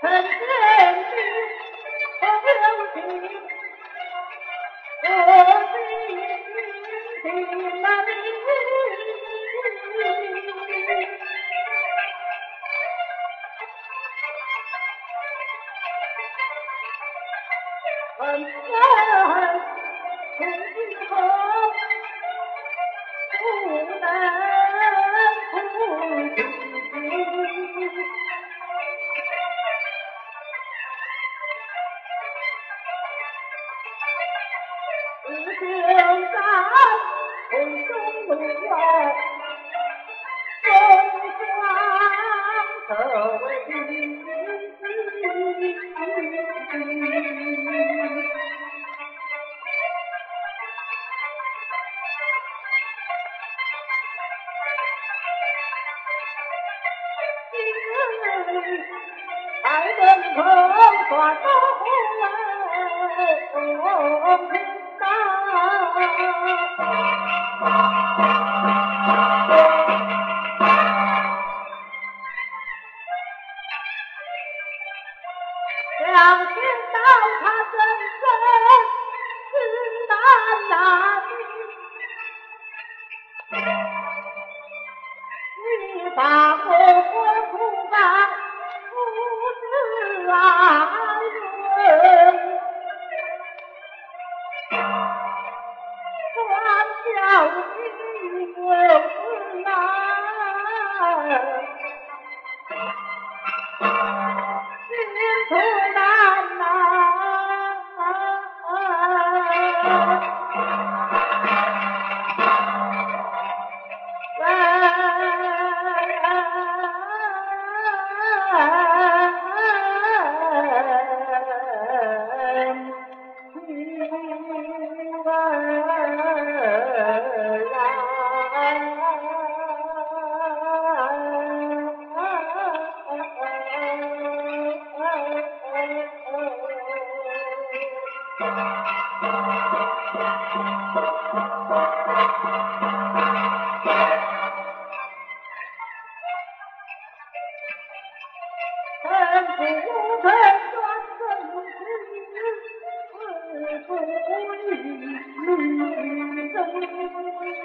臣等心诚心我心定那不能不爱人头挂刀来。两千刀，他真真是难难。你把我活苦小弟我是难，心头难臣不争冤，臣不知死，不归身。